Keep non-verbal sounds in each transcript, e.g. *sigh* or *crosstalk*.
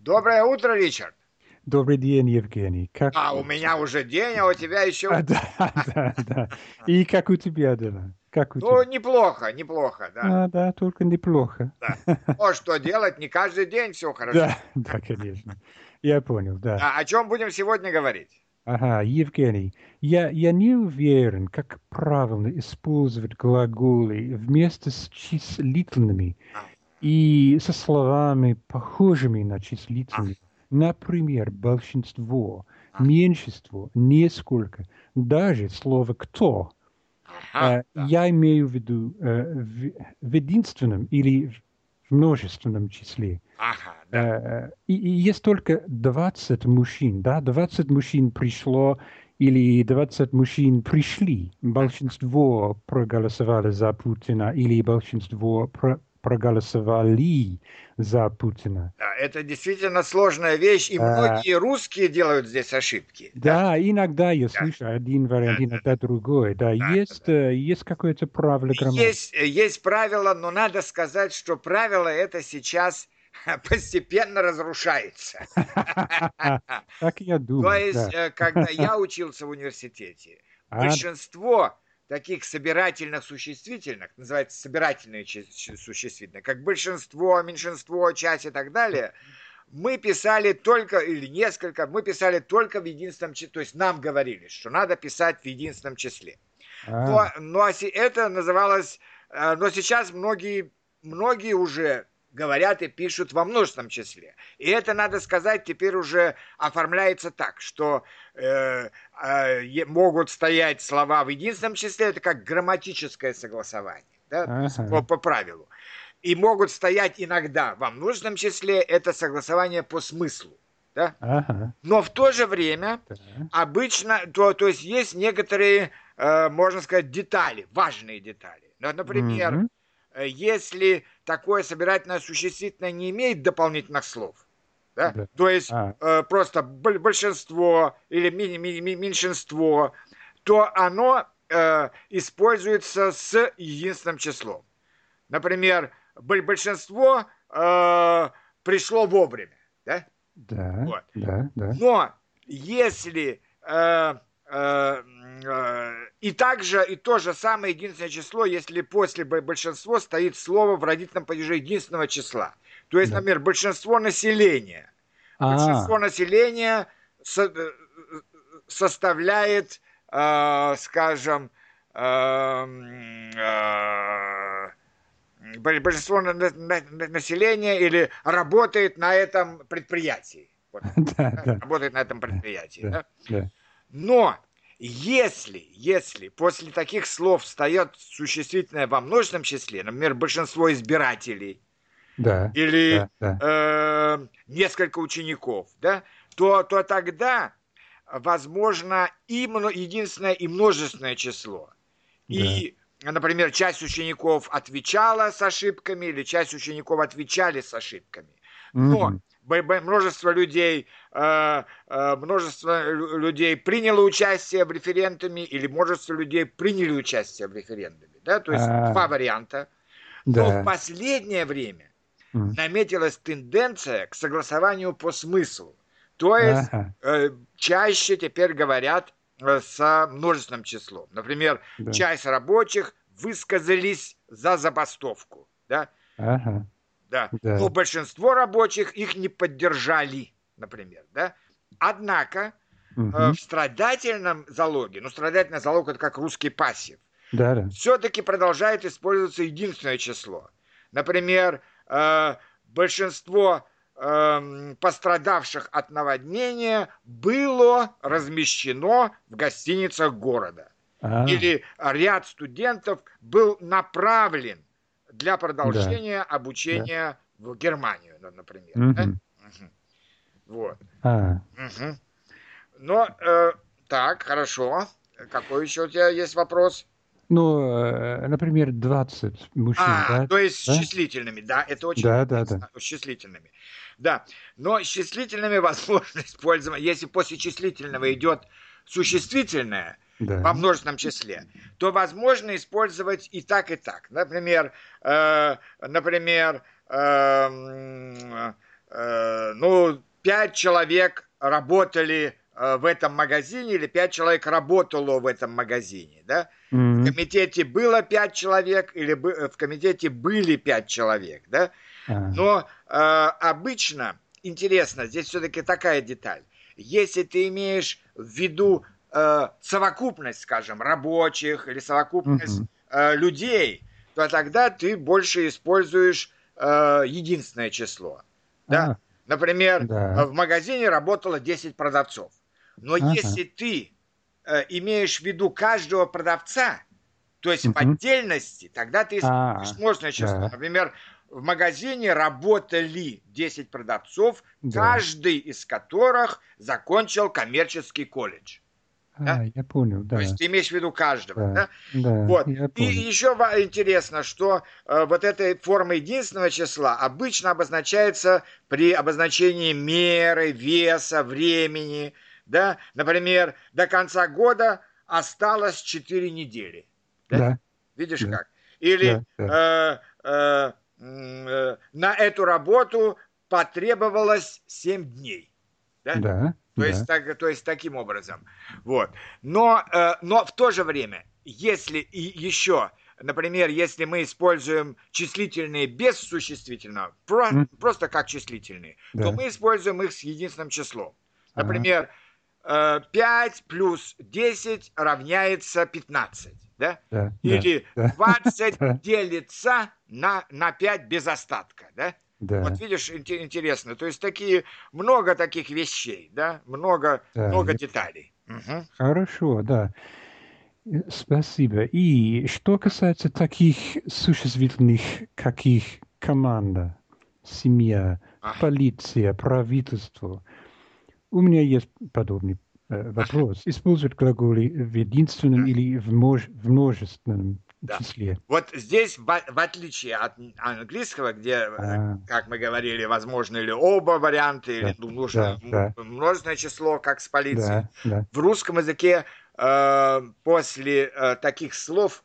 Доброе утро, Ричард. Добрый день, Евгений. Как... А, у меня уже день, а у тебя еще... А, да, *laughs* да, да. И как у тебя дела? Как у ну, тебя? неплохо, неплохо, да. А, да, только неплохо. Да. Ну, что делать, не каждый день все *laughs* хорошо. Да, да, конечно. Я понял, да. А о чем будем сегодня говорить? Ага, Евгений, я, я не уверен, как правильно использовать глаголы вместе с числительными А. и со словами, похожими на числительные. Например, большинство, меньшинство, несколько, даже слово «кто». Ага, Э, да. Я имею в виду э, в, в единственном или в множественном числе. Ага, да. Э, И, и есть только 20 мужчин, да, 20 мужчин пришло или 20 мужчин пришли. Большинство проголосовали за Путина или большинство про- проголосовали за Путина. Да, Это действительно сложная вещь, и А. многие русские делают здесь ошибки. Да, иногда я слышу один вариант, Да, иногда другой. Да, Да, есть, э, есть какое-то правило грамматики. Есть, есть правила, но надо сказать, что правило это сейчас постепенно разрушается. *laughs* Так я То думаю, есть, да. э, когда *laughs* я учился в университете, А, большинство таких собирательных существительных, называется собирательные существительные, как большинство, меньшинство, часть и так далее, мы писали только, или несколько, мы писали только в единственном числе, то есть нам говорили, что надо писать в единственном числе. а, Но, но оси- это называлось, э, но сейчас многие, многие уже говорят и пишут во множественном числе. И это, надо сказать, теперь уже оформляется так, что э, э, могут стоять слова в единственном числе, это как грамматическое согласование, да, Ага. по, по правилу. И могут стоять иногда во множественном числе, это согласование по смыслу. Да? ага, Но в то же время да. обычно, то, то есть есть некоторые, э, можно сказать, детали, важные детали. Ну, например, э, если такое собирательное существительное не имеет дополнительных слов, да, Да. то есть А. э, просто боль- большинство или ми- ми- ми- меньшинство, то оно э, используется с единственным числом. Например, боль- большинство э, пришло вовремя, да? Да, Вот. да, да. Но если э, э, э, и также и то же самое единственное число, если после б- большинства стоит слово в родительном падеже единственного числа. То есть, Да. например, большинство населения. А, Большинство населения со- составляет, э, скажем, э, э, большинство на- на- на- населения или работает на этом предприятии. Вот *laughs* да, да, работает на этом предприятии. Да. да? да. Но если, если после таких слов встает существительное во множественном числе, например, большинство избирателей Да, или да, да. э, несколько учеников, да, то, то тогда возможно и единственное и множественное число. И, например, часть учеников отвечала с ошибками, или часть учеников отвечали с ошибками. Но Мгм. Множество людей, э, э, множество лю- людей приняло участие в референдуме, или множество людей приняли участие в референдуме. Да? То есть А. два варианта. Но в Да. последнее время Мгм. наметилась тенденция к согласованию по смыслу. То есть Ага, э, чаще теперь говорят э, со множественным числом. Например, да. часть рабочих высказались за забастовку. Да? Ага, Да. Да. Но большинство рабочих их не поддержали, например. Да? Однако э, мгм. в страдательном залоге, ну страдательный залог это как русский пассив, Да, да. все-таки продолжает использоваться единственное число. Например, э, большинство эм, пострадавших от наводнения было размещено в гостиницах города. А, Или ряд студентов был направлен для продолжения обучения в Германию, например. да? мгм. Мгм. Вот. А, Мгм. Но, э, так, хорошо. Какой еще у тебя есть вопрос? ну, э, например, 20 мужчин, А, да? то есть Да? с числительными, да, это очень Да, да, интересно, с числительными. Да, но с числительными *laughs* возможно использовать, если после числительного идет существительное Да. во множественном числе, то возможно использовать и так, и так. Например, э, например, эм, э, ну, пять человек работали э, в этом магазине или пять человек работало в этом магазине, да? Mm-hmm. В комитете было пять человек или в комитете были пять человек, да? Uh-huh. Но э, обычно, интересно, здесь все-таки такая деталь. Если ты имеешь в виду э, совокупность, скажем, рабочих или совокупность uh-huh. э, людей, то тогда ты больше используешь э, единственное число. Да? Uh-huh. Например, да. в магазине работало 10 продавцов. Но ага. если ты э, имеешь в виду каждого продавца, то есть угу. в отдельности, тогда ты используешь множественное число. Да. Например, в магазине работали 10 продавцов, да. каждый из которых закончил коммерческий колледж. А, да? я понял, да. То есть ты имеешь в виду каждого, да? да? да вот. И еще интересно, что э, вот эта форма единственного числа обычно обозначается при обозначении меры, веса, времени, да? Например, до конца года осталось 4 недели. Да? да. Видишь да. как? Или да, да. Э, э, э, на эту работу потребовалось 7 дней. Да? Да. То, да. есть, так, то есть таким образом. Вот. Но, э, но в то же время, если и еще, например, если мы используем числительные без существительного, про, mm. просто как числительные, да. то мы используем их с единственным числом. Например, ага. э, 5 плюс 10 равняется 15. Да? Да, Или да, 20 *laughs* да. делится на, на 5 без остатка. Да? Да. Вот видишь, интересно. То есть такие много таких вещей, да, много, да. много деталей. Угу. Хорошо, да. Спасибо. И что касается таких существительных, каких команда, семья, ага. полиция, правительство, у меня есть подобный э, вопрос. Используют глаголы в единственном да. или в множественном да. числе. Вот здесь, в, отличие от английского, где, а. как мы говорили, возможно или оба варианта, да. или ну, нужно да, да. множественное число, как с полицией, да, да. в русском языке э, после э, таких слов,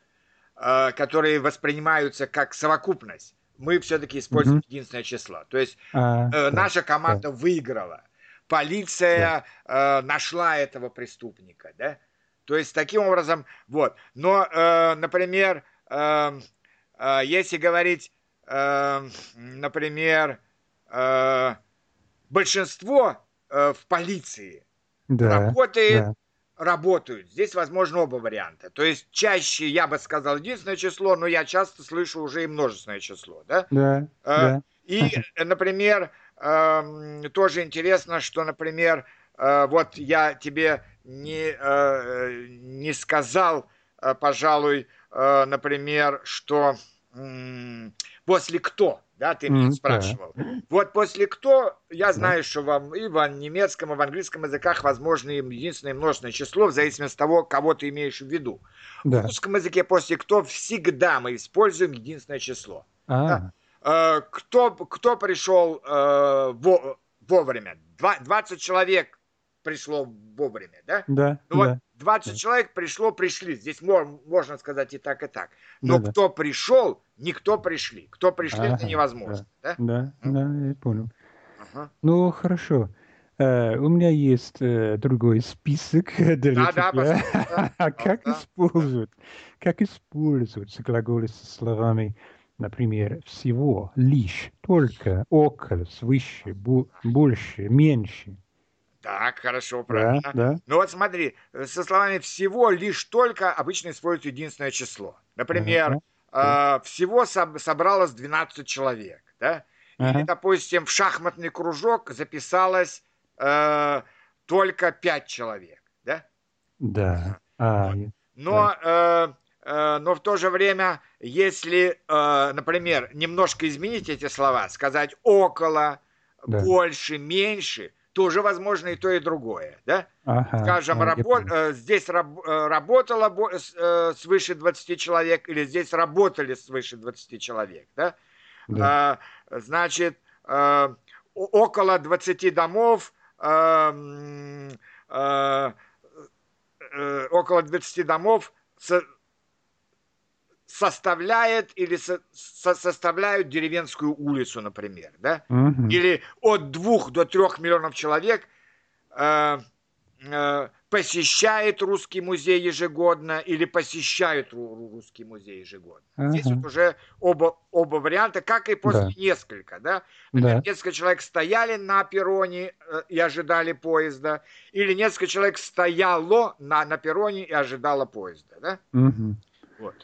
э, которые воспринимаются как совокупность, мы все-таки используем угу. единственное число. То есть а, э, наша команда да. выиграла. Полиция да. э, нашла этого преступника, да? То есть таким образом, вот. Но, э, например, э, э, если говорить, э, например, э, большинство э, в полиции да, работает, да. работают. Здесь возможно оба варианта. То есть чаще я бы сказал единственное число, но я часто слышу уже и множественное число, да? Да. Э, да. И, например, э, тоже интересно, что, например, э, вот я тебе не, э, не сказал, э, пожалуй, э, например, что после кто, да, ты меня спрашивал. Да. Вот после кто, я знаю, что вам и в немецком, и в английском языках возможно единственное множественное число, в зависимости от того, кого ты имеешь в виду. Да. В русском языке после кто всегда мы используем единственное число. А. Да? Кто, кто пришел э, во, вовремя? 20 человек пришло вовремя, да? Да. Ну да. вот 20 да. человек пришло, пришли. Здесь можно сказать и так, и так. Но да, кто да. пришел, никто пришли. Кто пришли, ага, это невозможно. Да, да, да, да я понял. Ага. Ну, хорошо. Uh, у меня есть uh, другой список *laughs* для да, тебя. Да, *laughs* да, как использовать, как использовать глаголы со словами, например, всего, лишь, только, около, свыше, больше, меньше. Так, хорошо, правильно. Да, да. Ну вот смотри, со словами всего лишь только обычно используют единственное число. Например, ага. э, всего соб- собралось 12 человек, да? Ага. Или, допустим, в шахматный кружок записалось э, только 5 человек, да? Да. А, вот. Но, да. Э, э, но в то же время, если, э, например, немножко изменить эти слова, сказать около, да. больше, меньше, тоже возможно и то, и другое. Да? Ага, Скажем, рабо- э, здесь раб- э, работало э, свыше 20 человек или здесь работали свыше 20 человек. Да? Да. А, значит, а, около 20 домов, а, а, около 20 домов составляет или со, со, составляют деревенскую улицу, например, да? Мгм. Или от двух до трех миллионов человек э, э, посещает русский музей ежегодно или посещают ру- ру- русский музей ежегодно. Здесь Ага. вот уже оба, оба варианта, как и после Да. несколько, да? Да. Несколько человек стояли на перроне э, и ожидали поезда, или несколько человек стояло на, на перроне и ожидало поезда, да? Мгм. Вот.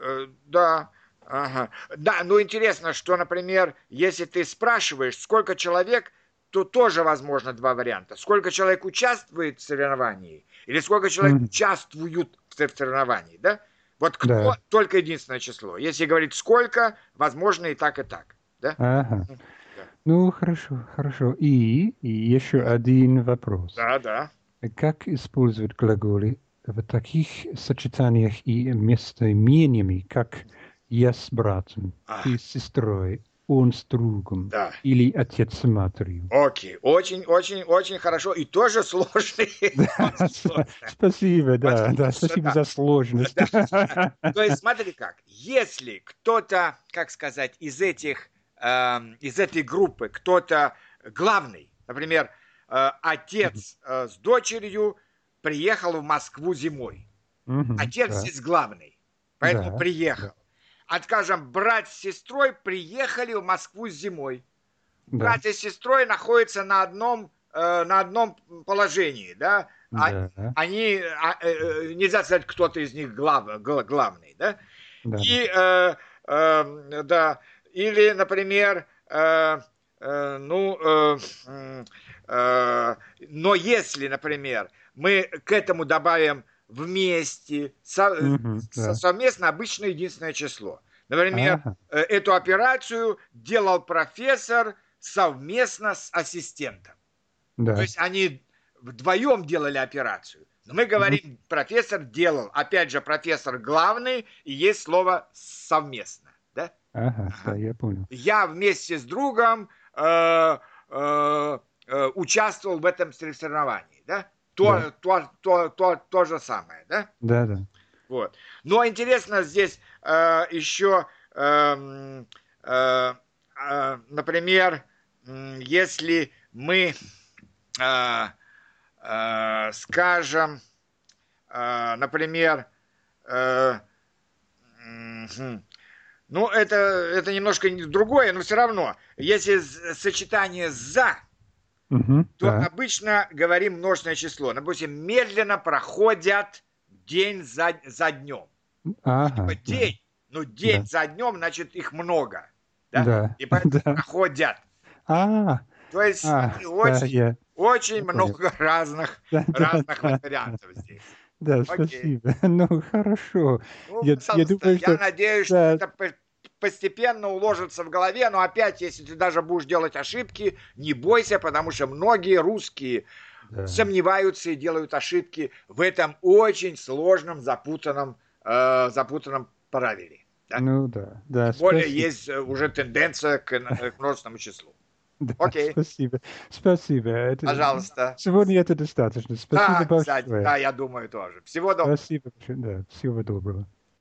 Э, Да, ага. Да, ну интересно, что, например, если ты спрашиваешь, сколько человек, то тоже возможно два варианта. Сколько человек участвует в соревновании, или сколько человек Мгм. участвуют в сор- соревновании, да? Вот кто, Да. только единственное число. Если говорить сколько, возможно и так, и так. Да? Ага. Да. Ну, хорошо, хорошо. И, и еще один вопрос. Да, да. Как использовать глаголы в таких сочетаниях и местоимениями, как «я с братом», А. «ты с сестрой», «он с другом» Да. или «отец с матерью»? Окей, очень, очень, очень хорошо. И тоже сложный. *laughs* *laughs* Спасибо, да, да, спасибо за сложность. *laughs* То есть, смотри как, если кто-то, как сказать, из этих, эм, из этой группы, кто-то главный, например, э, отец э, с дочерью приехал в Москву зимой. Мгм, Отец да. здесь главный, поэтому Да, приехал. А скажем, брат с сестрой приехали в Москву зимой. Да, Брат и сестрой находятся на одном, э, на одном положении, да? А- да, Они, а, э, э, нельзя сказать, кто-то из них глав, гла- главный, да? да. И, э, э, да, или, например, э, э, ну, э, э, но если, например, мы к этому добавим вместе, со- со- да. совместно обычно единственное число. Например, Ага, э, эту операцию делал профессор совместно с ассистентом. да. То есть они вдвоем делали операцию. Но мы говорим, профессор делал. Опять же, профессор главный, и есть слово совместно. Да? Ага, да, я понял. Я вместе с другом э, э, э, участвовал в этом соревновании. Да? То, Да. То, то, то, то же самое. Да? Да, да. Вот. Но интересно здесь э, еще, эм, э, э, например, если мы э, э, скажем, э, например, э, ну, это, это немножко не- другое, но все равно, если сочетание «за», Мгм, то да. обычно говорим множественное число. Допустим, медленно проходят день за, за днем. Ага, Типа да. день, ну день Да. за днем, значит их много. Да? Да, И поэтому да. проходят. А, То есть а, и да, очень, я- очень я понял. много *laughs* разных, да, да, разных да, вариантов здесь. да, Окей. спасибо. *laughs* Ну, хорошо. Ну, Я- я думаю, я что- надеюсь, что да. это по- постепенно уложится в голове, но опять, если ты даже будешь делать ошибки, не бойся, потому что многие русские Да. сомневаются и делают ошибки в этом очень сложном, запутанном, э, запутанном правиле. да. Ну да, да, Тем более спасибо. есть э, уже тенденция к, э, к множественному числу. *laughs* Да, Окей. Спасибо. Спасибо. Это- Пожалуйста. Сегодня это достаточно. Спасибо Да, кстати, большое. да, я думаю тоже. Всего доброго. Спасибо. Да, всего доброго.